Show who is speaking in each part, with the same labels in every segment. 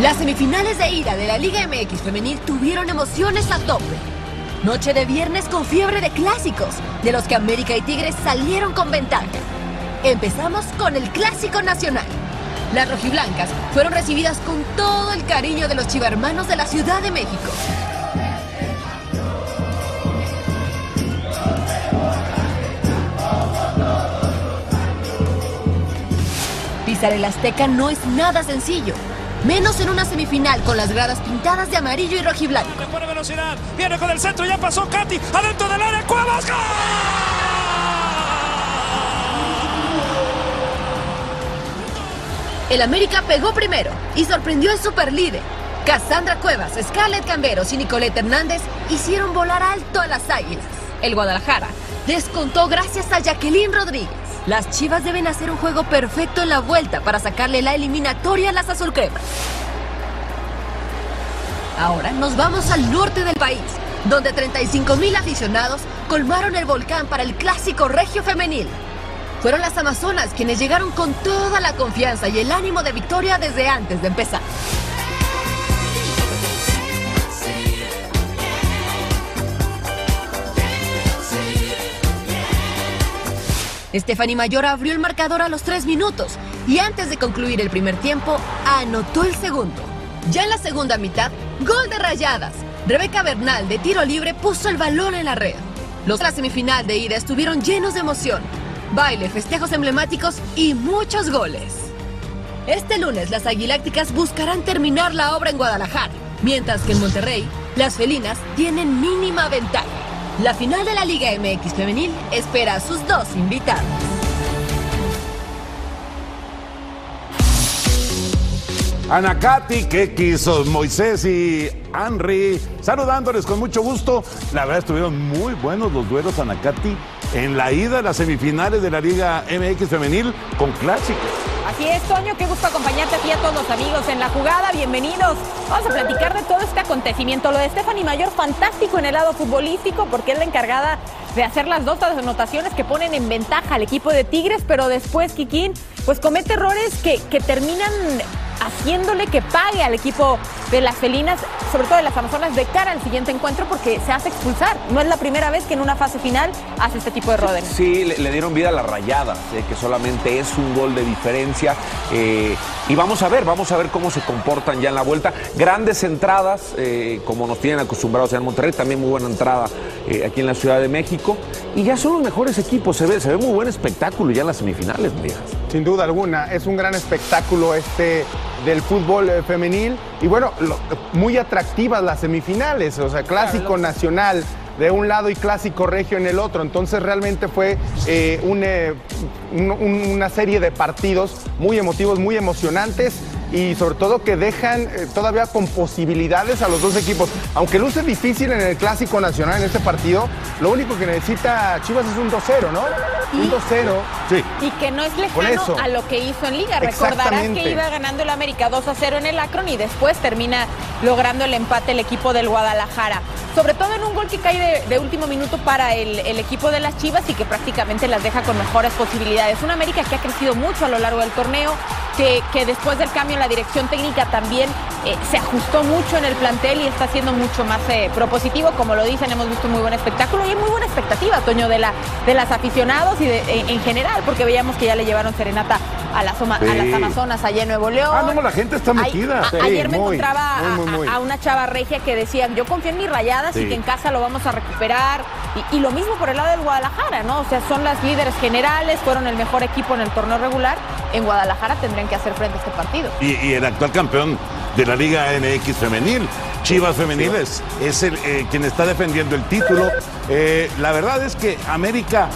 Speaker 1: Las semifinales de ida de la Liga MX femenil tuvieron emociones a tope. Noche de viernes con fiebre de clásicos, de los que América y Tigres salieron con ventaja. Empezamos con el Clásico Nacional. Las rojiblancas fueron recibidas con todo el cariño de los chivarmanos de la Ciudad de México. Pisar el Azteca no es nada sencillo, menos en una semifinal con las gradas pintadas de amarillo y rojiblanco.
Speaker 2: Pone velocidad, viene con el centro, ya pasó Katy, adentro del área, Cuevas, ¡gol!
Speaker 1: El América pegó primero y sorprendió al superlíder. Cassandra Cuevas, Scarlett Camberos y Nicolette Hernández hicieron volar alto a las águilas. El Guadalajara descontó gracias a Jacqueline Rodríguez. Las Chivas deben hacer un juego perfecto en la vuelta para sacarle la eliminatoria a las azulcremas. Ahora nos vamos al norte del país, donde 35 mil aficionados colmaron el volcán para el clásico regio femenil. Fueron las Amazonas quienes llegaron con toda la confianza y el ánimo de victoria desde antes de empezar. Stephanie Mayor abrió el marcador a los tres minutos y antes de concluir el primer tiempo, anotó el segundo. Ya en la segunda mitad, gol de rayadas. Rebeca Bernal de tiro libre puso el balón en la red. Los la semifinal de ida estuvieron llenos de emoción, baile, festejos emblemáticos y muchos goles. Este lunes las Aguilácticas buscarán terminar la obra en Guadalajara, mientras que en Monterrey las felinas tienen mínima ventaja. La final de la Liga MX femenil espera a sus dos invitados.
Speaker 3: Anacati, que quiso Moisés y Henry, saludándoles con mucho gusto. La verdad estuvieron muy buenos los duelos Anacati en la ida a las semifinales de la Liga MX femenil con clásicos.
Speaker 4: Así es, Toño, qué gusto acompañarte aquí a todos los amigos en la jugada. Bienvenidos. Vamos a platicar de todo este acontecimiento. Lo de Stephanie Mayor, fantástico en el lado futbolístico, porque es la encargada de hacer las dos anotaciones que ponen en ventaja al equipo de Tigres, pero después Kikín pues comete errores que, que terminan haciéndole que pague al equipo de las felinas, sobre todo de las amazonas, de cara al siguiente encuentro porque se hace expulsar. No es la primera vez que en una fase final hace este tipo de errores.
Speaker 5: Sí, le, le dieron vida a la rayada, eh, que solamente es un gol de diferencia. eh, y vamos a ver, vamos a ver cómo se comportan ya en la vuelta. Grandes entradas, eh, como nos tienen acostumbrados en Monterrey, también muy buena entrada eh, aquí en la Ciudad de México. Y ya son los mejores equipos, se ve, se ve muy buen espectáculo ya en las semifinales, Marías.
Speaker 6: Sin duda alguna, es un gran espectáculo este del fútbol eh, femenil. Y bueno, lo- muy atractivas las semifinales, o sea, clásico nacional de un lado y clásico regio en el otro, entonces realmente fue eh, un, eh, un- un- una serie de partidos muy emotivos, muy emocionantes y sobre todo que dejan eh, todavía con posibilidades a los dos equipos. Aunque luce difícil en el clásico nacional en este partido, lo único que necesita Chivas es un 2-0, ¿no? Un 2-0. Sí.
Speaker 4: Y que no es lejano
Speaker 6: eso.
Speaker 4: a lo que hizo en Liga. Recordarás que iba ganando el América 2 a 0 en el Akron y después termina logrando el empate el equipo del Guadalajara. Sobre todo en un gol que cae de, último minuto para el, el equipo de las Chivas y que prácticamente las deja con mejores posibilidades. Una América que ha crecido mucho a lo largo del torneo, que, que después del cambio en la dirección técnica también eh, se ajustó mucho en el plantel y está siendo mucho más eh, propositivo. Como lo dicen, hemos visto un muy buen espectáculo y hay muy buena expectativa, Toño, de, la, de las aficionados y de- en, en general, porque veíamos que ya le llevaron serenata a las, Oma- a las Amazonas allá en Nuevo León.
Speaker 3: Ah, no, la gente está
Speaker 4: Ay-
Speaker 3: metida.
Speaker 4: a-
Speaker 3: Sí,
Speaker 4: ayer me
Speaker 3: muy,
Speaker 4: encontraba
Speaker 3: muy,
Speaker 4: a-
Speaker 3: muy, muy.
Speaker 4: A, a una chava regia que decía, yo confío en mis rayadas y que en casa lo vamos a recuperar. Y, y lo mismo por el lado del Guadalajara, ¿no? O sea, son las líderes generales, fueron el mejor equipo en el torneo regular. En Guadalajara tendrían que hacer frente a este partido.
Speaker 3: Y, y el actual campeón de la Liga MX femenil, Chivas Femenil, es, es el, eh, quien está defendiendo el título. Eh, la verdad es que América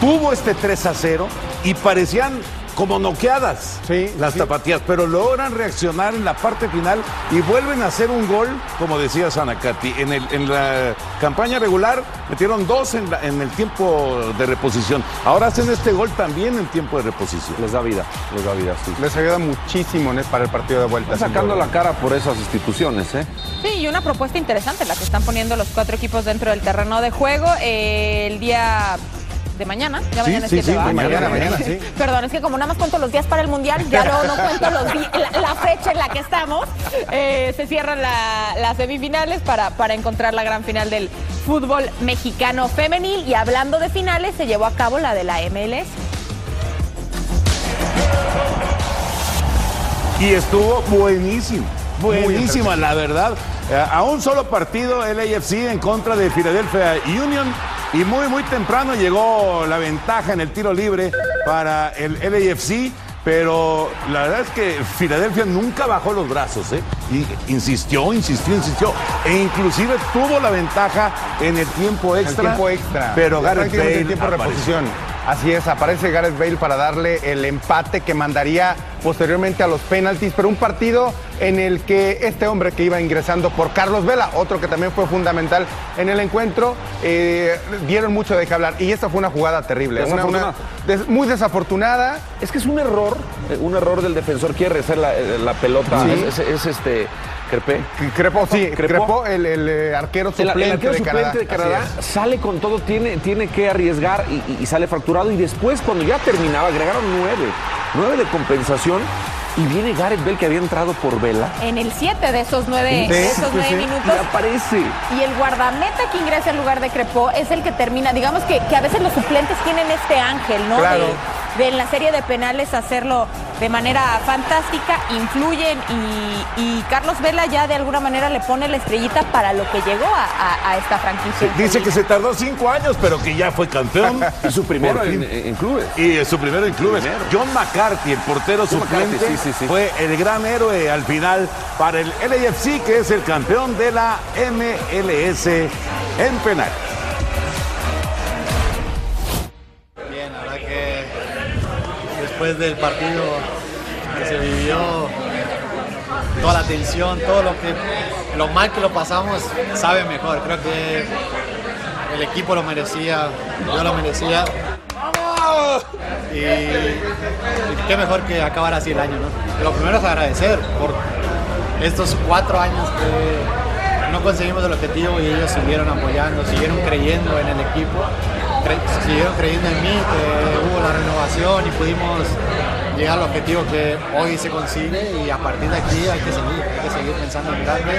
Speaker 3: tuvo este 3 a 0 y parecían como noqueadas las tapatías, pero logran reaccionar en la parte final y vuelven a hacer un gol, como decía Sanacati. En, el, en la campaña regular metieron dos en, la- en el tiempo de reposición. Ahora hacen este gol también en tiempo de reposición.
Speaker 5: Les da vida, les da vida, sí.
Speaker 6: Les ayuda muchísimo ¿no? para el partido de vuelta.
Speaker 5: Están sacando la cara por esas instituciones, ¿eh?
Speaker 4: Sí, y una propuesta interesante la que están poniendo los cuatro equipos dentro del terreno de juego. Eh, el día de mañana, ya mañana
Speaker 6: sí,
Speaker 4: es
Speaker 6: sí,
Speaker 4: ¿va?
Speaker 6: mañana, mañana, sí.
Speaker 4: Perdón, es que como nada más cuento los días para el Mundial, ya luego no cuento los la, la fecha en la que estamos. Eh, se cierran la- las semifinales para, para encontrar la gran final del fútbol mexicano femenil. Y hablando de finales, se llevó a cabo la de la MLS.
Speaker 3: Y estuvo buenísimo, buenísima, la verdad. Eh, A un solo partido, el AFC en contra de Philadelphia Union. Y muy, muy temprano llegó la ventaja en el tiro libre para el LAFC. Pero la verdad es que Filadelfia nunca bajó los brazos, ¿eh? Y insistió, insistió, insistió. E inclusive tuvo la ventaja en el tiempo
Speaker 6: El
Speaker 3: extra.
Speaker 6: tiempo extra.
Speaker 3: Pero Gareth Bale
Speaker 6: el tiempo de reposición. Así es, aparece Gareth Bale para darle el empate que mandaría posteriormente a los penaltis, pero un partido en el que este hombre que iba ingresando por Carlos Vela, otro que también fue fundamental en el encuentro, eh, dieron mucho de qué hablar. Y esta fue una jugada terrible, una- una- des- muy desafortunada.
Speaker 5: Es que es un error, eh, un error del defensor, quiere la, eh, la pelota.
Speaker 6: Sí.
Speaker 5: Es, es- es este, Crepé.
Speaker 6: Crepo, sí,
Speaker 5: Crepó.
Speaker 6: Crepo, el, el, eh, arquero suplente,
Speaker 5: el arquero
Speaker 6: de,
Speaker 5: suplente
Speaker 6: Canadá.
Speaker 5: de Canadá sale con todo, tiene, tiene que arriesgar y, sale fracturado. Y después, cuando ya terminaba, agregaron nueve. Nueve de compensación. Y viene Gareth Bell, que había entrado por Vela.
Speaker 4: En el 7 de esos nueve,
Speaker 5: Sí,
Speaker 4: de esos
Speaker 5: sí,
Speaker 4: nueve
Speaker 5: sí.
Speaker 4: minutos.
Speaker 5: Y aparece.
Speaker 4: Y el guardameta que ingresa en lugar de Crepó es el que termina. Digamos que, que a veces los suplentes tienen este ángel, ¿no?
Speaker 6: Claro.
Speaker 4: De, de en la serie de penales hacerlo de manera fantástica, influyen y, y Carlos Vela ya de alguna manera le pone la estrellita para lo que llegó a, a- a esta franquicia.
Speaker 3: Dice que se tardó cinco años, pero que ya fue campeón.
Speaker 5: Y su primero en, en clubes.
Speaker 3: Y es su primero en clubes.
Speaker 5: Primero.
Speaker 3: John McCarthy, el portero
Speaker 5: John
Speaker 3: suplente,
Speaker 5: McCarthy, sí, sí, sí.
Speaker 3: fue el gran héroe al final para el LAFC, que es el campeón de la MLS en penal.
Speaker 7: Después del partido que se vivió, toda la tensión, todo lo que lo mal que lo pasamos, sabe mejor. Creo que el equipo lo merecía, yo lo merecía. Y, y qué mejor que acabar así el año, ¿no? Lo primero es agradecer por estos cuatro años que no conseguimos el objetivo y ellos siguieron apoyando, siguieron creyendo en el equipo, siguieron creyendo en mí, que hubo la renovación y pudimos llegar al objetivo que hoy se consigue y a partir de aquí hay que seguir, hay que seguir pensando en grande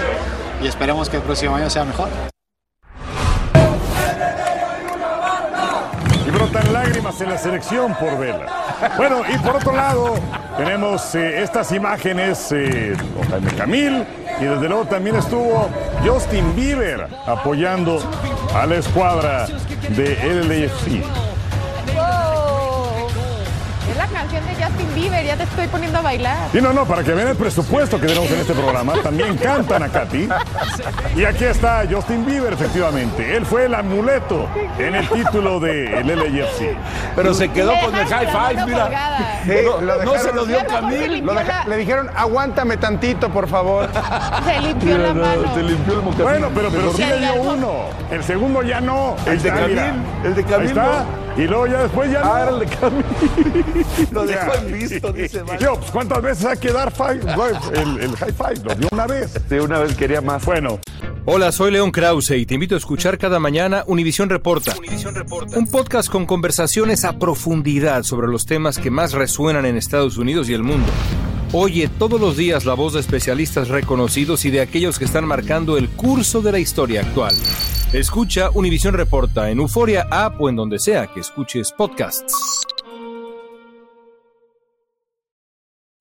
Speaker 7: y esperemos que el próximo año sea mejor.
Speaker 8: Y brotan lágrimas en la selección por verla. Bueno, y por otro lado, tenemos eh, estas imágenes eh, Jaime Camil y desde luego también estuvo Justin Bieber apoyando a la escuadra de LAFC.
Speaker 4: Justin Bieber, ya te estoy poniendo a bailar.
Speaker 8: Y no, no, para que vean el presupuesto que tenemos en este programa, también cantan a Katy. Y aquí está Justin Bieber, efectivamente. Él fue el amuleto en el título del LAFC.
Speaker 3: Pero se quedó con el high five, mira.
Speaker 6: Sí,
Speaker 3: No,
Speaker 6: lo
Speaker 3: no se lo dio Camil.
Speaker 6: Lo deja-
Speaker 4: la-
Speaker 6: le dijeron, aguántame tantito, por favor.
Speaker 4: Se limpió la mano.
Speaker 3: Se limpió el mocasín.
Speaker 8: Bueno, pero, pero sí
Speaker 4: Sí,
Speaker 8: le dio
Speaker 4: algo.
Speaker 8: uno. El segundo ya no.
Speaker 3: El de
Speaker 8: mira.
Speaker 3: Camil, el de Camil
Speaker 8: Ahí está. Y luego ya después ya no.
Speaker 3: Ah, era el de Camil. Lo dejó en visto, dice Mario.
Speaker 8: Yo, pues, ¿cuántas veces hay que dar five, el, el high five? Lo dio una vez.
Speaker 3: De una vez quería más.
Speaker 8: Bueno,
Speaker 9: Hola, soy León Krause y te invito a escuchar cada mañana Univisión Reporta. Un podcast con conversaciones a profundidad sobre los temas que más resuenan en Estados Unidos y el mundo. Oye todos los días la voz de especialistas reconocidos y de aquellos que están marcando el curso de la historia actual. Escucha Univisión Reporta en Euforia App o en donde sea que escuches podcasts.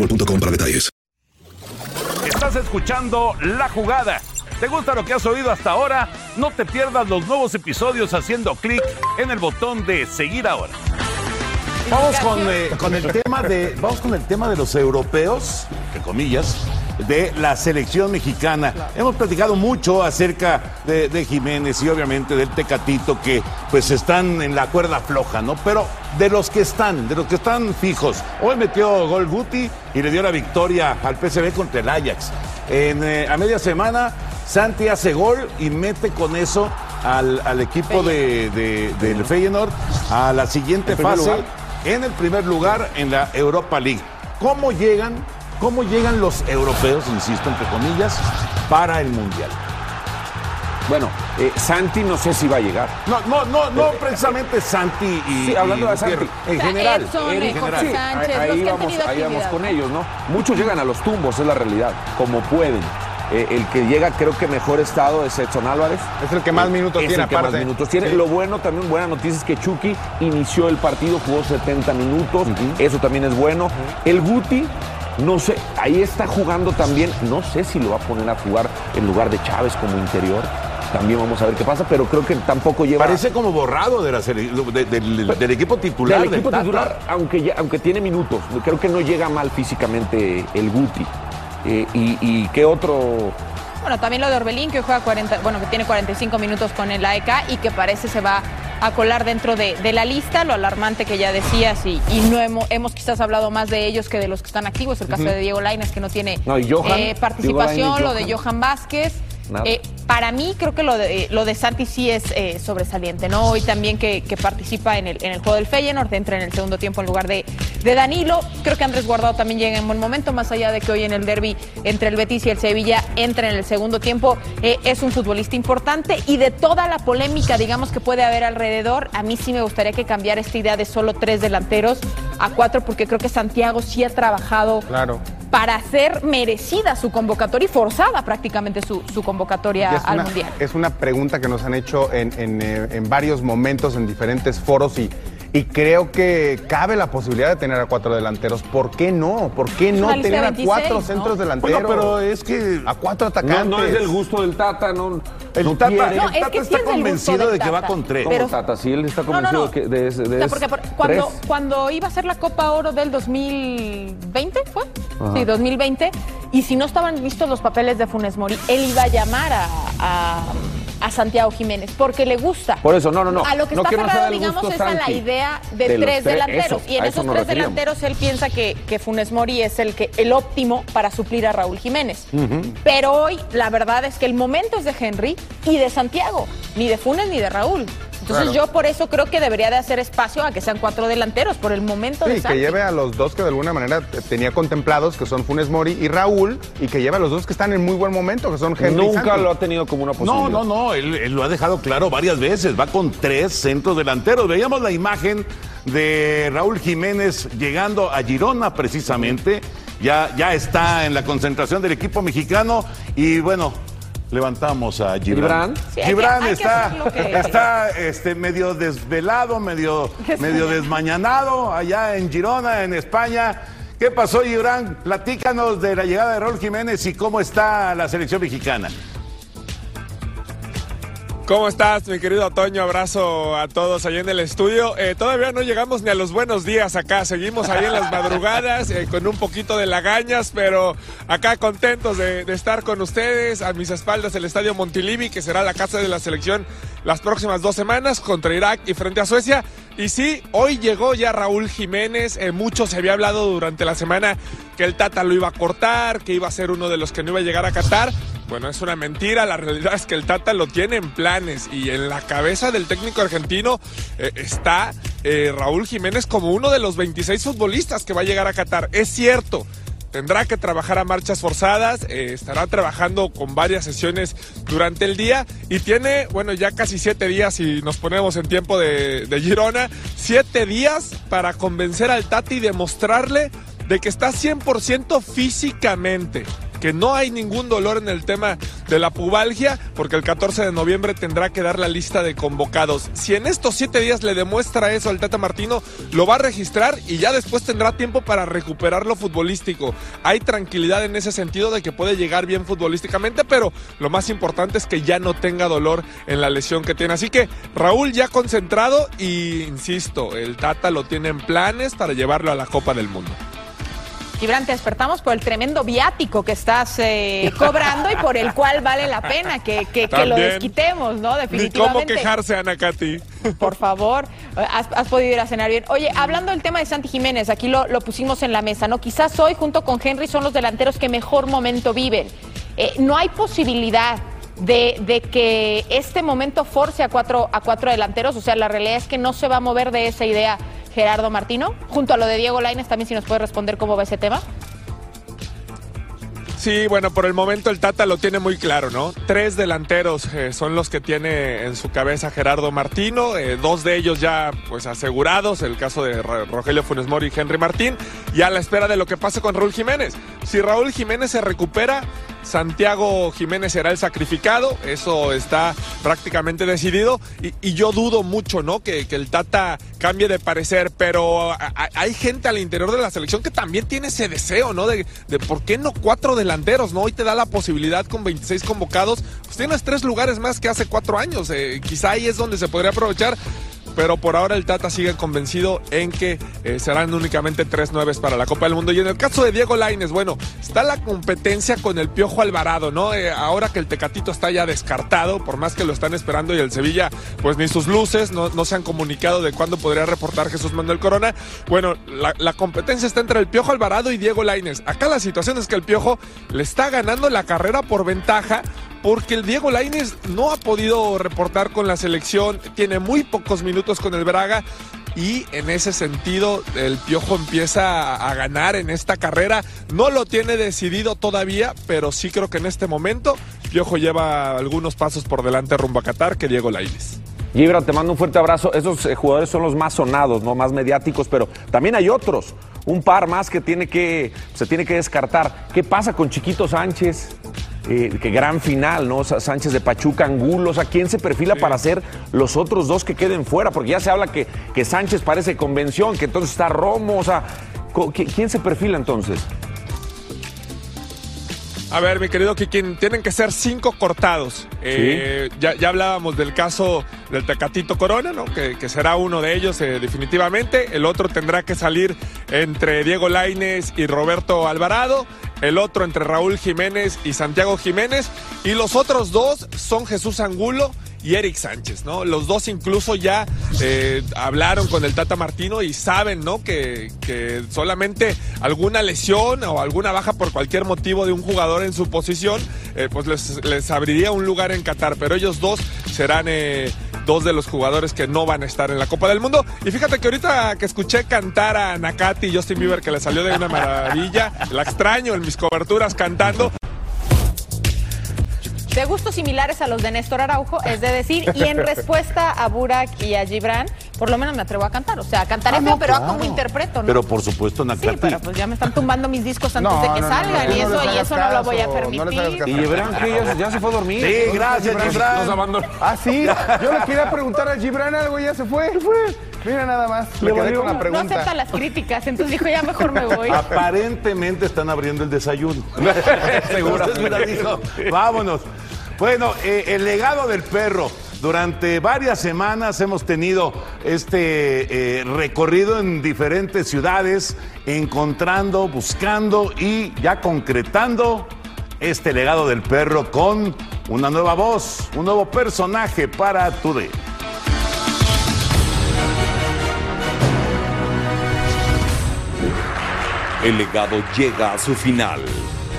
Speaker 10: boostmobile.com para detalles.
Speaker 3: Estás escuchando La Jugada. ¿Te gusta lo que has oído hasta ahora? No te pierdas los nuevos episodios haciendo clic en el botón de seguir ahora. Vamos con, eh, con el tema de vamos con el tema de los europeos, entre comillas, de la selección mexicana. Hemos platicado mucho acerca de, de Jiménez y obviamente del Tecatito que pues están en la cuerda floja, ¿no? Pero de los que están, de los que están fijos. Hoy metió gol Guti y le dio la victoria al PSV contra el Ajax. En, eh, a media semana Santi hace gol y mete con eso al, al equipo de, de- del Feyenoord a la siguiente
Speaker 6: ¿En primer
Speaker 3: fase
Speaker 6: lugar?
Speaker 3: en el primer lugar en la Europa League. ¿Cómo llegan, cómo llegan los europeos, insisto, entre comillas, para el Mundial?
Speaker 5: Bueno, eh, Santi no sé si va a llegar.
Speaker 3: No, no, no, no precisamente Santi y.
Speaker 5: Sí, hablando
Speaker 3: y
Speaker 5: de Santi. En
Speaker 4: O sea,
Speaker 5: general.
Speaker 4: Edson,
Speaker 5: en
Speaker 4: eh,
Speaker 5: general.
Speaker 4: Jorge Sánchez,
Speaker 5: ahí,
Speaker 4: los que han
Speaker 5: vamos, ahí con ellos, ¿no? Muchos llegan a los tumbos, es la realidad, como pueden. Eh, el que llega, creo que mejor estado es Edson Álvarez.
Speaker 6: Es el que más minutos
Speaker 5: es
Speaker 6: tiene,
Speaker 5: el que más minutos tiene.
Speaker 6: Sí.
Speaker 5: Lo bueno, también buena noticia es que Chucky inició el partido, jugó 70 minutos. Eso también es bueno. El Guti, no sé, ahí está jugando también. No sé si lo va a poner a jugar en lugar de Chávez como interior. También vamos a ver qué pasa, pero creo que tampoco lleva.
Speaker 3: Parece como borrado de la sele- de- del, del equipo titular.
Speaker 5: Del equipo titular, aunque, ya- aunque tiene minutos, creo que no llega mal físicamente el Guti. Eh, y, y qué otro
Speaker 4: Bueno, también lo de Orbelín, que juega 40, bueno, que tiene 45 minutos con el AEK y que parece se va a colar dentro de, de la lista. Lo alarmante que ya decías y, y no hemos, hemos quizás hablado más de ellos que de los que están activos. El caso de Diego Lainez, que no tiene
Speaker 5: No, y Johan,
Speaker 4: eh, participación,
Speaker 5: Lainez,
Speaker 4: lo de
Speaker 5: Johan.
Speaker 4: Vázquez. Eh, para mí creo que lo de, lo de Santi sí es eh, sobresaliente, ¿no? Hoy también que, que participa en el, en el juego del Feyenoord, entra en el segundo tiempo en lugar de, de Danilo. Creo que Andrés Guardado también llega en buen momento, más allá de que hoy en el derby entre el Betis y el Sevilla entra en el segundo tiempo. Eh, es un futbolista importante y de toda la polémica, digamos, que puede haber alrededor, a mí sí me gustaría que cambiara esta idea de solo tres delanteros a cuatro, porque creo que Santiago sí ha trabajado
Speaker 6: Claro.
Speaker 4: Para hacer merecida su convocatoria y forzada prácticamente su, su convocatoria al
Speaker 6: una,
Speaker 4: Mundial.
Speaker 6: Es una pregunta que nos han hecho en, en, eh, en varios momentos, en diferentes foros y, y creo que cabe la posibilidad de tener a cuatro delanteros. ¿Por qué no? ¿Por qué no tener
Speaker 5: de
Speaker 6: a
Speaker 5: 26,
Speaker 6: cuatro
Speaker 5: ¿no?
Speaker 6: centros delanteros?
Speaker 5: Bueno, pero es que
Speaker 6: a cuatro atacantes.
Speaker 5: No, no es del gusto del Tata, no.
Speaker 3: El
Speaker 5: no
Speaker 3: Tata-. No, es que sí es del gusto del Tata. Pero-
Speaker 5: ¿Cómo Tata? Sí, él está
Speaker 4: No, no,
Speaker 5: convencido
Speaker 4: no.
Speaker 5: que de, de
Speaker 4: O sea, porque por- cuando,
Speaker 5: tres.
Speaker 4: cuando iba a ser la Copa Oro del 2020, ¿fue?
Speaker 5: Ajá.
Speaker 4: Sí, 2020. Y si no estaban listos los papeles de Funes Mori, él iba a llamar a, a- a Santiago Jiménez porque le gusta.
Speaker 5: Por eso, no, no, no.
Speaker 4: A lo que
Speaker 5: No
Speaker 4: está
Speaker 5: del
Speaker 4: digamos, es a la idea de, tres delanteros.
Speaker 5: eso,
Speaker 4: y en esos tres
Speaker 5: referíamos.
Speaker 4: delanteros él piensa que, que Funes Mori es el, que, el óptimo para suplir a Raúl Jiménez. Pero hoy la verdad es que el momento es de Henry y de Santiago, ni de Funes ni de Raúl. Entonces
Speaker 6: Claro.
Speaker 4: yo por eso creo que debería de hacer espacio a que sean cuatro delanteros por el momento de
Speaker 6: Sí, que
Speaker 4: Santi.
Speaker 6: lleve a los dos que de alguna manera tenía contemplados, que son Funes Mori y Raúl, y que lleve a los dos que están en muy buen momento, que son Henry
Speaker 5: Nunca
Speaker 6: Santi.
Speaker 5: lo ha tenido como una
Speaker 3: No,
Speaker 5: posibilidad.
Speaker 3: no, no, él, él lo ha dejado claro varias veces, va con tres centros delanteros. Veíamos la imagen de Raúl Jiménez llegando a Girona precisamente, ya, ya está en la concentración del equipo mexicano y bueno, levantamos a Gibran.
Speaker 5: Gibran.
Speaker 4: Sí, hay que-
Speaker 3: Gibran
Speaker 4: hay que
Speaker 3: está,
Speaker 4: que-
Speaker 3: está este, medio desvelado, medio, medio desmañanado allá en Girona, en España. ¿Qué pasó, Gibran? Platícanos de la llegada de Raúl Jiménez y cómo está la selección mexicana.
Speaker 11: ¿Cómo estás, mi querido Toño? Abrazo a todos allá en el estudio. Eh, todavía no llegamos ni a los buenos días acá. Seguimos ahí en las madrugadas eh, con un poquito de lagañas, pero acá contentos de, de estar con ustedes. A mis espaldas el Estadio Montilivi, que será la casa de la selección las próximas dos semanas contra Irak y frente a Suecia. Y sí, hoy llegó ya Raúl Jiménez. Eh, mucho se había hablado durante la semana que el Tata lo iba a cortar, que iba a ser uno de los que no iba a llegar a Qatar. Bueno, es una mentira. La realidad es que el Tata lo tiene en planes y en la cabeza del técnico argentino eh, está eh, Raúl Jiménez como uno de los 26 futbolistas que va a llegar a Qatar. Es cierto. Tendrá que trabajar a marchas forzadas, eh, estará trabajando con varias sesiones durante el día y tiene, bueno, ya casi siete días si nos ponemos en tiempo de, de Girona, siete días para convencer al Tati y demostrarle de que está 100% físicamente, que no hay ningún dolor en el tema de la pubalgia, porque el 14 de noviembre tendrá que dar la lista de convocados. Si en estos siete días le demuestra eso al Tata Martino, lo va a registrar y ya después tendrá tiempo para recuperar lo futbolístico. Hay tranquilidad en ese sentido de que puede llegar bien futbolísticamente, pero lo más importante es que ya no tenga dolor en la lesión que tiene. Así que Raúl ya concentrado y, insisto, el Tata lo tiene en planes para llevarlo a la Copa del Mundo.
Speaker 4: Gibran, te despertamos por el tremendo viático que estás eh, cobrando y por el cual vale la pena que, que- que lo desquitemos, ¿no?
Speaker 11: Ni
Speaker 4: Definitivamente.
Speaker 11: cómo quejarse, Ana Katy.
Speaker 4: Por favor, has, has podido ir a cenar bien. Oye, hablando del tema de Santi Jiménez, aquí lo, lo pusimos en la mesa, ¿no? Quizás hoy, junto con Henry, son los delanteros que mejor momento viven. Eh, no hay posibilidad de, de que este momento force a cuatro, a cuatro delanteros. O sea, la realidad es que no se va a mover de esa idea Gerardo Martino. Junto a lo de Diego Lainez, también si nos puede responder cómo va ese tema.
Speaker 11: Sí, bueno, por el momento el Tata lo tiene muy claro, ¿no? Tres delanteros eh, son los que tiene en su cabeza Gerardo Martino, eh, dos de ellos ya pues asegurados, el caso de Rogelio Funes Mori y Henry Martín, y a la espera de lo que pase con Raúl Jiménez. Si Raúl Jiménez se recupera, Santiago Jiménez será el sacrificado, eso está prácticamente decidido, y, yo dudo mucho, ¿no? Que, el Tata cambie de parecer, pero hay gente al interior de la selección que también tiene ese deseo, ¿no? De, de por qué no cuatro delanteros, ¿no? Hoy te da la posibilidad con 26 convocados, pues tienes tres lugares más que hace cuatro años, eh, quizá ahí es donde se podría aprovechar. Pero por ahora el Tata sigue convencido en que eh, serán únicamente tres nueves para la Copa del Mundo. Y en el caso de Diego Laines, bueno, está la competencia con el Piojo Alvarado, ¿no? Eh, ahora que el Tecatito está ya descartado, por más que lo están esperando y el Sevilla, pues ni sus luces, no, no se han comunicado de cuándo podría reportar Jesús Manuel Corona. Bueno, la, la competencia está entre el Piojo Alvarado y Diego Laines. Acá la situación es que el Piojo le está ganando la carrera por ventaja porque el Diego Lainez no ha podido reportar con la selección, tiene muy pocos minutos con el Braga y en ese sentido el Piojo empieza a ganar en esta carrera. No lo tiene decidido todavía, pero sí creo que en este momento Piojo lleva algunos pasos por delante rumbo a Qatar que Diego Lainez.
Speaker 5: Gibran, te mando un fuerte abrazo. Esos eh, jugadores son los más sonados, no más mediáticos, pero también hay otros. Un par más que, tiene que se tiene que descartar. ¿Qué pasa con Chiquito Sánchez? Eh, que gran final, ¿no? Sánchez de Pachuca, Angulos, ¿a quién se perfila para ser los otros dos que queden fuera? Porque ya se habla que, que Sánchez parece convención, que entonces está Romo, o sea, ¿quién se perfila entonces?
Speaker 11: A ver, mi querido Kikin, tienen que ser cinco cortados. Eh, ya, ya, hablábamos del caso del Tecatito Corona, ¿no? Que, que será uno de ellos eh, definitivamente. El otro tendrá que salir entre Diego Laines y Roberto Alvarado. El otro entre Raúl Jiménez y Santiago Jiménez. Y los otros dos son Jesús Angulo y Eric Sánchez, ¿no? Los dos incluso ya eh, hablaron con el Tata Martino y saben, ¿no? Que, que, solamente alguna lesión o alguna baja por cualquier motivo de un jugador en su posición, eh, pues les, les, abriría un lugar en Qatar. Pero ellos dos serán eh, dos de los jugadores que no van a estar en la Copa del Mundo. Y fíjate que ahorita que escuché cantar a Nakati y Justin Bieber, que le salió de una maravilla, la extraño en mis coberturas cantando
Speaker 4: de gustos similares a los de Néstor Araujo, es de decir, y en respuesta a Burak y a Gibran, por lo menos me atrevo a cantar. O sea, cantaré
Speaker 3: Ah, no,
Speaker 4: pero
Speaker 3: claro.
Speaker 4: como interpreto, ¿no?
Speaker 3: Pero por supuesto, Nakati.
Speaker 4: Sí, pero pues ya me están tumbando mis discos antes
Speaker 6: No,
Speaker 4: de que
Speaker 6: no,
Speaker 4: salgan
Speaker 6: no,
Speaker 4: y
Speaker 6: no
Speaker 4: eso, y eso no lo voy a permitir.
Speaker 5: Y Gibran, que ya, ya se fue a dormir.
Speaker 3: Sí, gracias, Gibran.
Speaker 5: Nos abandonó.
Speaker 6: Ah, sí. Yo le quería preguntar a Gibran algo y ya se fue. fue. Mira nada más. Quedé con la
Speaker 4: No
Speaker 6: pregunta.
Speaker 4: acepta las críticas, entonces dijo, ya mejor me voy.
Speaker 3: Aparentemente están abriendo el desayuno.
Speaker 5: Seguro.
Speaker 3: Entonces me la dijo, vámonos. Bueno, eh, el legado del perro. Durante varias semanas hemos tenido este eh, recorrido en diferentes ciudades, encontrando, buscando y ya concretando este legado del perro con una nueva voz, un nuevo personaje para Today.
Speaker 12: El legado llega a su final,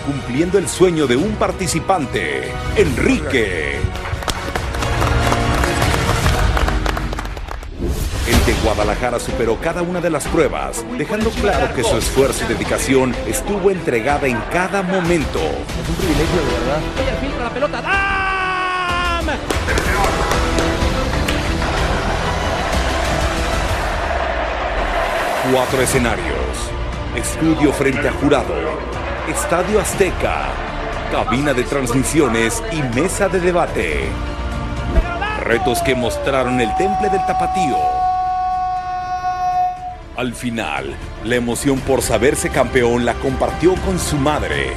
Speaker 12: cumpliendo el sueño de un participante, Enrique. El de Guadalajara superó cada una de las pruebas, dejando claro que su esfuerzo y dedicación estuvo entregada en cada momento.
Speaker 13: Es un privilegio, de verdad. Ella filtra la pelota. ¡Dam!
Speaker 12: Cuatro escenarios. Estudio frente a jurado. Estadio Azteca. Cabina de transmisiones y mesa de debate. Retos que mostraron el temple del tapatío. Al final, la emoción por saberse campeón la compartió con su madre.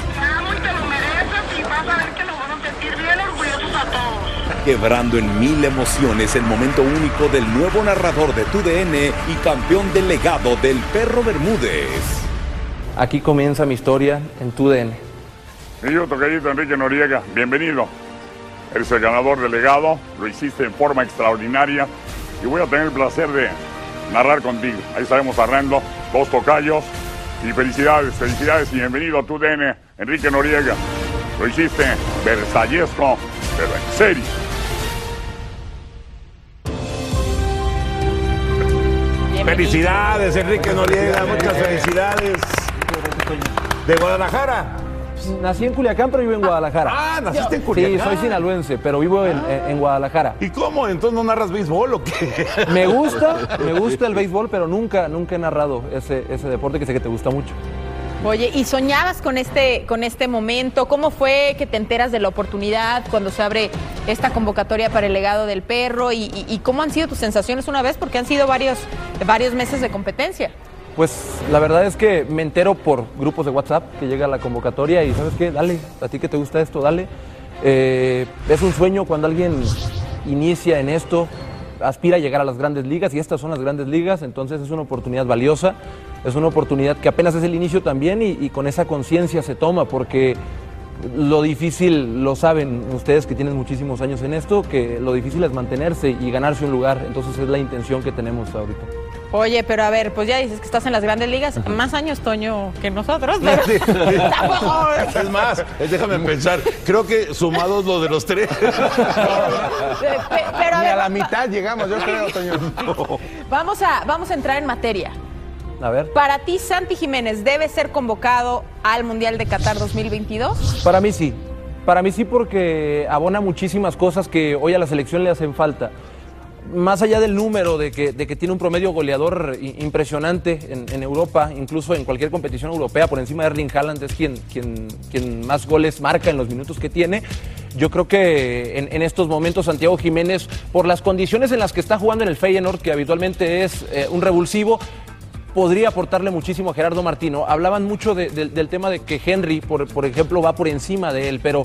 Speaker 12: Quebrando en mil emociones el momento único del nuevo narrador de TUDN y campeón del legado del perro Bermúdez.
Speaker 14: Aquí comienza mi historia en TUDN.
Speaker 15: Mi hijo tocadito Enrique Noriega, bienvenido. Eres el ganador del legado, lo hiciste en forma extraordinaria y voy a tener el placer de narrar contigo. Ahí estaremos narrando dos tocayos y felicidades, felicidades y bienvenido a tu DN, Enrique Noriega. Lo hiciste versallesco, pero en serio.
Speaker 3: Felicidades, Enrique Noriega, muchas felicidades. ¿De Guadalajara?
Speaker 14: Nací en Culiacán, pero vivo en Guadalajara.
Speaker 3: Ah, naciste en Culiacán.
Speaker 14: Sí, soy sinaloense, pero vivo en, en Guadalajara.
Speaker 3: ¿Y cómo? ¿Entonces no narras béisbol o qué?
Speaker 14: Me gusta, me gusta el béisbol, pero nunca, nunca he narrado ese, ese deporte que sé que te gusta mucho.
Speaker 4: Oye, ¿y soñabas con este, con este momento? ¿Cómo fue que te enteras de la oportunidad cuando se abre esta convocatoria para el legado del perro? ¿Y, y- y cómo han sido tus sensaciones una vez? Porque han sido varios, varios meses de competencia.
Speaker 14: Pues la verdad es que me entero por grupos de WhatsApp que llega la convocatoria y sabes qué, dale, a ti que te gusta esto, dale. Eh, es un sueño cuando alguien inicia en esto, aspira a llegar a las grandes ligas y estas son las grandes ligas, entonces es una oportunidad valiosa, es una oportunidad que apenas es el inicio también y, y con esa conciencia se toma porque lo difícil, lo saben ustedes que tienen muchísimos años en esto, que lo difícil es mantenerse y ganarse un lugar, entonces es la intención que tenemos ahorita.
Speaker 4: Oye, pero a ver, pues ya dices que estás en las grandes ligas, más años, Toño, que nosotros. pero-
Speaker 3: Sí, sí. Es más, es- déjame pensar. Creo que sumados lo de los tres.
Speaker 4: pero a
Speaker 6: Ni
Speaker 4: ver,
Speaker 6: a la mitad llegamos, yo creo, Toño.
Speaker 4: Vamos a, vamos a entrar en materia.
Speaker 14: A ver.
Speaker 4: Para ti, Santi Jiménez debe ser convocado al Mundial de Qatar 2022.
Speaker 14: Para mí sí. Para mí sí porque abona muchísimas cosas que hoy a la selección le hacen falta. Más allá del número de que, de que tiene un promedio goleador impresionante en, en Europa, incluso en cualquier competición europea, por encima de Erling Haaland es quien, quien, quien más goles marca en los minutos que tiene. Yo creo que en, en estos momentos Santiago Jiménez, por las condiciones en las que está jugando en el Feyenoord, que habitualmente es eh, un revulsivo, podría aportarle muchísimo a Gerardo Martino. Hablaban mucho de- de- del tema de que Henry, por ejemplo, va por encima de él, pero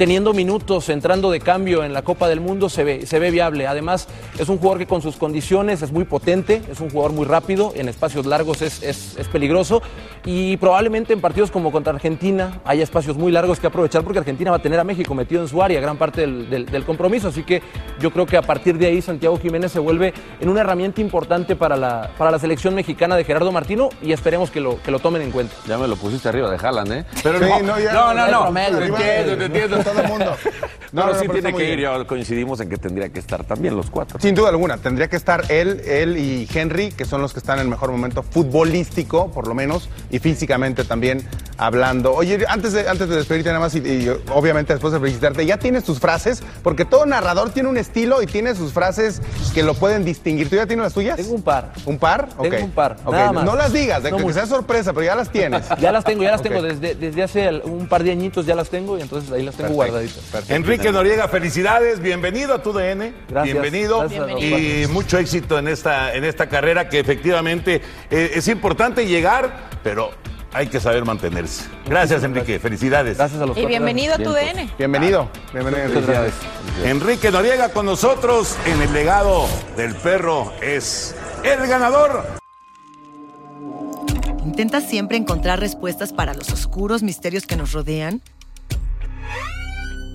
Speaker 14: teniendo minutos, entrando de cambio en la Copa del Mundo, se ve, se ve viable. Además, es un jugador que con sus condiciones es muy potente, es un jugador muy rápido, en espacios largos es, es- es peligroso y probablemente en partidos como contra Argentina haya espacios muy largos que aprovechar porque Argentina va a tener a México metido en su área gran parte del, del- del compromiso. Así que yo creo que a partir de ahí Santiago Jiménez se vuelve en una herramienta importante para la, para la selección mexicana de Gerardo Martino y esperemos que lo, que lo tomen en cuenta.
Speaker 5: Ya me lo pusiste arriba de Haaland, ¿eh?
Speaker 14: Pero Sí, no, no, ya-
Speaker 5: no, no, no.
Speaker 14: arriba
Speaker 5: entiendo,
Speaker 14: de-
Speaker 5: te entiendo.
Speaker 6: Todo el mundo.
Speaker 5: No,
Speaker 6: No, no,
Speaker 5: sí
Speaker 6: pero
Speaker 5: tiene que ir. Ya coincidimos en que tendría que estar también los cuatro.
Speaker 6: Sin duda alguna, tendría que estar él, él y Henry, que son los que están en el mejor momento futbolístico, por lo menos, y físicamente también hablando. Oye, antes de, antes de despedirte nada más, y, y obviamente después de felicitarte, ¿ya tienes tus frases? Porque todo narrador tiene un estilo y tiene sus frases que lo pueden distinguir. ¿Tú ya tienes las tuyas? Tengo
Speaker 14: un par.
Speaker 6: ¿Un par?
Speaker 14: Tengo
Speaker 6: Ok.
Speaker 14: un par,
Speaker 6: Ok,
Speaker 14: nada más.
Speaker 6: No las digas, de
Speaker 14: No
Speaker 6: que,
Speaker 14: mucho.
Speaker 6: sea sorpresa, pero ya las tienes.
Speaker 14: Ya las tengo, ya las tengo. Desde, desde hace un par de añitos ya las tengo y entonces ahí las tengo
Speaker 3: Enrique Noriega, felicidades, bienvenido a tu DN.
Speaker 14: Gracias.
Speaker 3: Bienvenido.
Speaker 14: Gracias los
Speaker 3: y mucho éxito en esta, en esta carrera que efectivamente eh, es importante llegar, pero hay que saber mantenerse. Gracias, Enrique. Felicidades.
Speaker 14: Gracias a
Speaker 4: Y bienvenido a tu DN.
Speaker 6: Bienvenido. Bienvenido.
Speaker 3: Felicidades. Enrique Noriega con nosotros en el legado del perro es el ganador.
Speaker 16: ¿Intentas siempre encontrar respuestas para los oscuros misterios que nos rodean?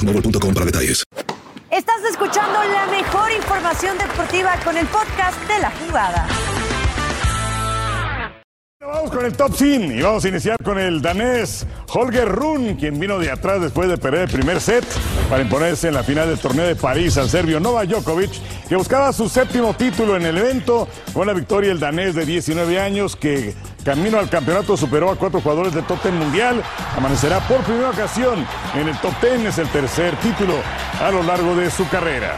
Speaker 10: boostmobile.com para detalles.
Speaker 17: Estás escuchando la mejor información deportiva con el podcast de la jugada.
Speaker 8: Vamos con el top 100 y vamos a iniciar con el danés Holger Run, quien vino de atrás después de perder el primer set para imponerse en la final del torneo de París al serbio Novak Djokovic, que buscaba su séptimo título en el evento. Con la victoria el danés de 19 años que camino al campeonato superó a cuatro jugadores del top 10 mundial. Amanecerá por primera ocasión en el top 10, es el tercer título a lo largo de su carrera.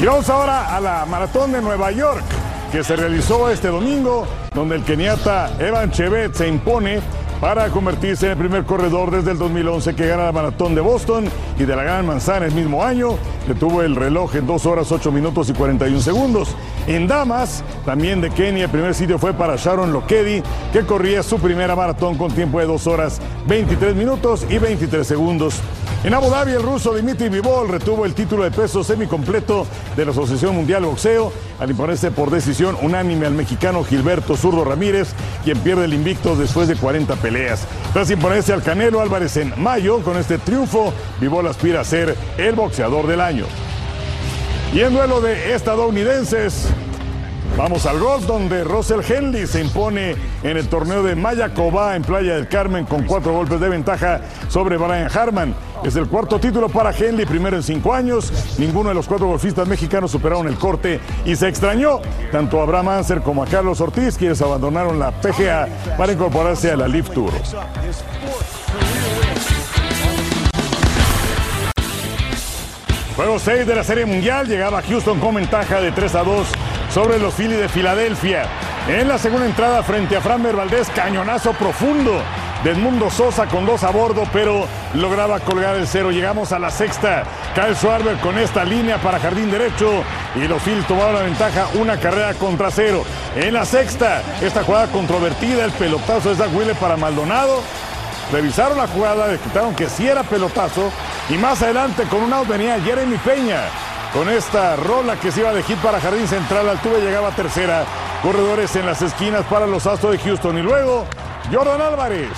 Speaker 8: Y vamos ahora a la maratón de Nueva York, que se realizó este domingo, donde el keniata Evan Chevet se impone para convertirse en el primer corredor desde el 2011 que gana la maratón de Boston y de la Gran Manzana el mismo año. Detuvo el reloj en 2 horas 8 minutos y 41 segundos. En damas, también de Kenia, el primer sitio fue para Sharon Lokedi, que corría su primera maratón con tiempo de 2 horas 23 minutos y 23 segundos. En Abu Dhabi, el ruso Dimitri Vivol retuvo el título de peso semicompleto de la Asociación Mundial de Boxeo al imponerse por decisión unánime al mexicano Gilberto Zurdo Ramírez, quien pierde el invicto después de 40 peleas. Tras imponerse al Canelo Álvarez en mayo, con este triunfo, Vivol aspira a ser el boxeador del año. Y en duelo de estadounidenses, Vamos al golf donde Russell Henley se impone en el torneo de Mayacoba en Playa del Carmen con cuatro golpes de ventaja sobre Brian Harman. Es el cuarto título para Henley, primero en cinco años. Ninguno de los cuatro golfistas mexicanos superaron el corte y se extrañó tanto a Abraham Anser como a Carlos Ortiz, quienes abandonaron la PGA para incorporarse a la Leaf Tour. Juego 6 de la Serie Mundial llegaba Houston con ventaja de 3 a 2 sobre los Phillies de Filadelfia. En la segunda entrada frente a Framber Valdés, cañonazo profundo del Mundo Sosa con dos a bordo, pero lograba colgar el cero. Llegamos a la sexta. Kyle Schwarber con esta línea para jardín derecho y los Phillies tomaron la ventaja, una carrera contra cero. En la sexta, esta jugada controvertida, el pelotazo de Zach Wheeler para Maldonado. Revisaron la jugada, le quitaron que sí era pelotazo y más adelante con un out venía Jeremy Peña. Con esta rola que se iba de hit para Jardín Central, Altuve llegaba a tercera. Corredores en las esquinas para los Astros de Houston. Y luego, Jordan Álvarez,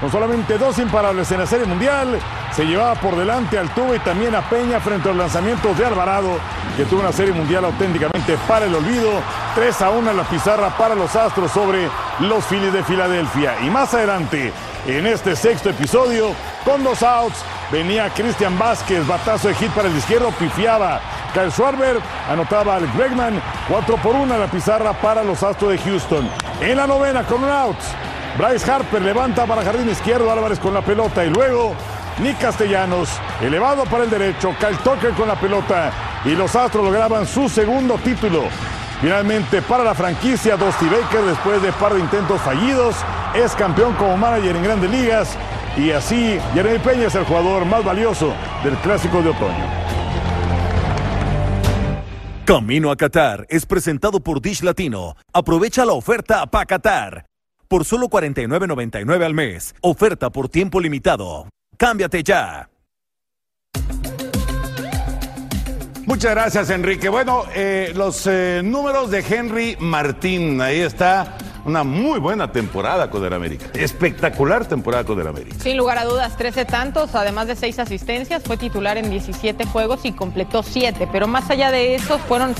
Speaker 8: con solamente dos imparables en la Serie Mundial, se llevaba por delante Altuve y también a Peña frente a los lanzamientos de Alvarado, que tuvo una Serie Mundial auténticamente para el olvido. 3 a 1 en la pizarra para los Astros sobre los Phillies de Filadelfia. Y más adelante, en este sexto episodio, con dos outs, venía Cristian Vázquez, batazo de hit para el izquierdo, pifiaba. Kyle Schwarber anotaba al Bregman, 4 por 1 en la pizarra para los Astros de Houston. En la novena, con un out, Bryce Harper levanta para jardín izquierdo, Álvarez con la pelota y luego Nick Castellanos, elevado para el derecho, Kyle Tucker con la pelota y los Astros lograban su segundo título. Finalmente, para la franquicia, Dusty Baker, después de par de intentos fallidos, es campeón como manager en grandes ligas. Y así, Jeremy Peña es el jugador más valioso del Clásico de Otoño.
Speaker 18: Camino a Qatar es presentado por Dish Latino. Aprovecha la oferta para Qatar. Por solo $49.99 al mes. Oferta por tiempo limitado. Cámbiate ya.
Speaker 3: Muchas gracias, Enrique. Bueno, eh, los eh, números de Henry Martín, ahí está. Una muy buena temporada con el América. Espectacular temporada con el América.
Speaker 4: Sin lugar a dudas, 13 tantos, además de 6 asistencias, fue titular en 17 juegos y completó 7. Pero más allá de eso, fueron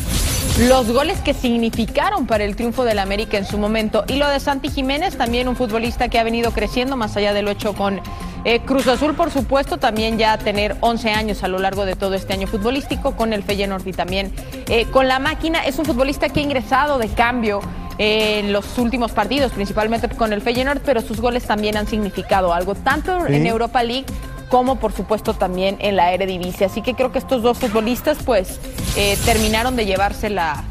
Speaker 4: los goles que significaron para el triunfo del América en su momento. Y lo de Santi Jiménez, también un futbolista que ha venido creciendo, más allá de lo hecho con eh, Cruz Azul, por supuesto, también ya tener 11 años a lo largo de todo este año futbolístico, con el Feyenoord y también eh, con la máquina. Es un futbolista que ha ingresado de cambio en los últimos partidos, principalmente con el Feyenoord, pero sus goles también han significado algo, tanto en Europa League como por supuesto también en la Eredivisie. Así que creo que estos dos futbolistas pues eh, terminaron de llevarse la,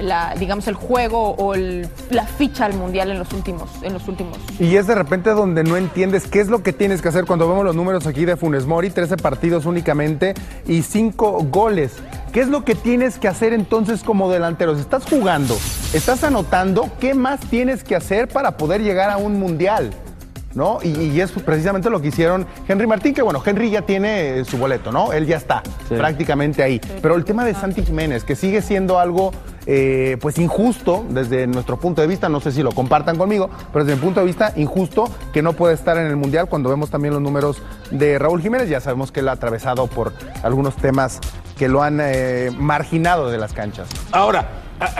Speaker 4: la, digamos el juego o el- la ficha al mundial en los últimos en los últimos
Speaker 6: Y es de repente donde no entiendes qué es lo que tienes que hacer cuando vemos los números aquí de Funes Mori, 13 partidos únicamente y 5 goles. ¿Qué es lo que tienes que hacer entonces como delanteros? Estás jugando, estás anotando, ¿qué más tienes que hacer para poder llegar a un mundial? ¿No? Y, y es precisamente lo que hicieron Henry Martín, que bueno, Henry ya tiene eh, su boleto, ¿no? Él ya está prácticamente ahí. Pero el tema de Santi Jiménez, que sigue siendo algo eh, pues injusto desde nuestro punto de vista, no sé si lo compartan conmigo, pero desde mi punto de vista injusto que no puede estar en el Mundial cuando vemos también los números de Raúl Jiménez, ya sabemos que él ha atravesado por algunos temas que lo han eh, marginado de las canchas.
Speaker 3: Ahora,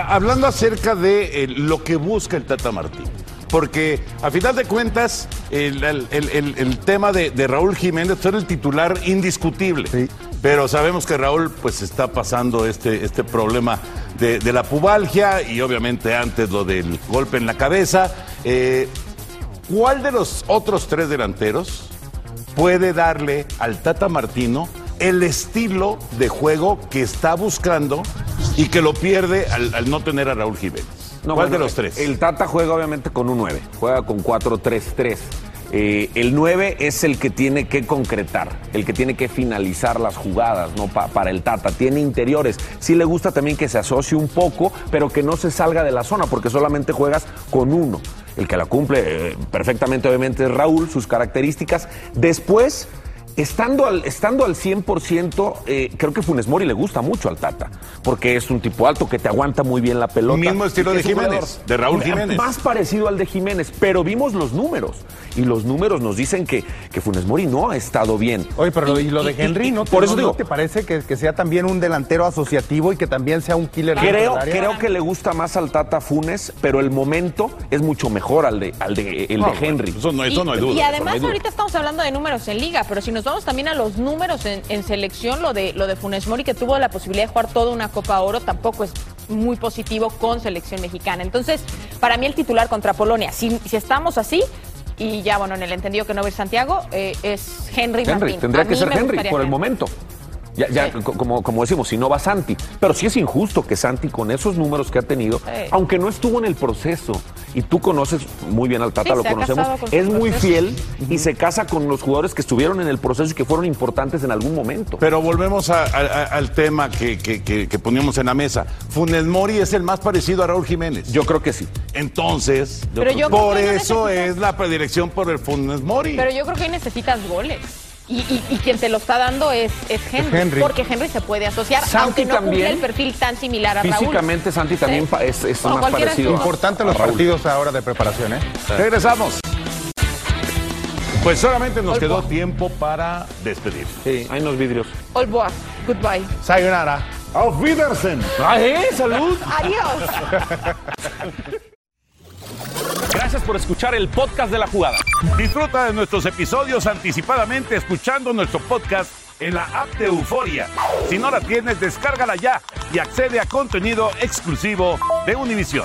Speaker 3: hablando acerca de eh, lo que busca el Tata Martín. Porque a final de cuentas el, el- el- el tema de, de Raúl Jiménez era el titular indiscutible. Pero sabemos que Raúl pues está pasando este, este problema de, de la pubalgia y obviamente antes lo del golpe en la cabeza. Eh, ¿Cuál de los otros tres delanteros puede darle al Tata Martino el estilo de juego que está buscando y que lo pierde al, al no tener a Raúl Jiménez?
Speaker 5: No,
Speaker 3: ¿Cuál
Speaker 5: bueno,
Speaker 3: de los tres?
Speaker 5: El Tata juega obviamente con un 9, juega con 4-3-3. Eh, el 9 es el que tiene que concretar, el que tiene que finalizar las jugadas, ¿no? Pa- para el Tata. Tiene interiores. Sí le gusta también que se asocie un poco, pero que no se salga de la zona, porque solamente juegas con uno. El que la cumple eh, perfectamente, obviamente, es Raúl, sus características. Después. Estando al, estando al 100%, eh, creo que Funes Mori le gusta mucho al Tata, porque es un tipo alto que te aguanta muy bien la pelota.
Speaker 3: Mismo estilo de Jiménez,
Speaker 5: jugador
Speaker 3: de Raúl Jiménez.
Speaker 5: Más parecido al de Jiménez, pero vimos los números. Y los números nos dicen que, que Funes Mori no ha estado bien.
Speaker 6: Oye, pero lo, y lo de Henry, ¿no, te-
Speaker 5: por eso
Speaker 6: no-
Speaker 5: digo,
Speaker 6: ¿no te parece que, que sea también un delantero asociativo y que también sea un killer?
Speaker 5: Creo, creo que le gusta más al Tata Funes, pero el momento es mucho mejor al de, al de, el
Speaker 3: No,
Speaker 5: de Henry.
Speaker 3: eso no, eso no hay
Speaker 4: y,
Speaker 3: duda.
Speaker 4: y además
Speaker 3: duda.
Speaker 4: ahorita estamos hablando de números en liga, pero si nos vamos también a los números en, en selección, lo de lo de Funes Mori que tuvo la posibilidad de jugar toda una Copa Oro tampoco es muy positivo con selección mexicana. Entonces, para mí el titular contra Polonia, si, si estamos así y ya bueno en el entendido que no va a ir Santiago eh, es Henry,
Speaker 5: Henry,
Speaker 4: Martín.
Speaker 5: tendría
Speaker 4: A
Speaker 5: que ser Henry por el momento. Ya, ya, co- como, como decimos, si no va Santi. Pero sí es injusto que Santi, con esos números que ha tenido,
Speaker 4: Sí.
Speaker 5: aunque no estuvo en el proceso, y tú conoces muy bien al Tata,
Speaker 4: Sí,
Speaker 5: lo conocemos, es muy
Speaker 4: proceso.
Speaker 5: fiel y se casa con los jugadores que estuvieron en el proceso y que fueron importantes en algún momento.
Speaker 3: Pero volvemos a- a- a- al tema que, que- que- que poníamos en la mesa. Funes Mori es el más parecido a Raúl Jiménez.
Speaker 5: Yo creo que sí.
Speaker 3: Entonces,
Speaker 4: yo
Speaker 3: por eso
Speaker 4: necesitas-
Speaker 3: es la predilección por el Funes Mori.
Speaker 4: Pero yo creo que ahí necesitas goles. Y, y- y quien te lo está dando es, es Henry,
Speaker 3: Henry.
Speaker 4: Porque Henry se puede asociar,
Speaker 5: Santi
Speaker 4: aunque no
Speaker 5: también.
Speaker 4: el perfil tan similar a Raúl.
Speaker 5: Físicamente Santi también
Speaker 4: Sí.
Speaker 5: es, es
Speaker 4: Bueno,
Speaker 5: más parecido. a-
Speaker 6: Importante los
Speaker 5: a
Speaker 6: partidos ahora de preparación, ¿eh?
Speaker 3: Regresamos. Pues solamente nos quedó tiempo para despedir.
Speaker 5: Sí, hay unos vidrios.
Speaker 4: All boa. Goodbye.
Speaker 6: Sayonara.
Speaker 8: Auf Wiedersehen.
Speaker 5: ¡Ah, eh! ¡Salud!
Speaker 4: Adiós.
Speaker 13: Gracias por escuchar el podcast de la jugada.
Speaker 3: Disfruta de nuestros episodios anticipadamente escuchando nuestro podcast en la app de Euforia. Si no la tienes, descárgala ya y accede a contenido exclusivo de Univision.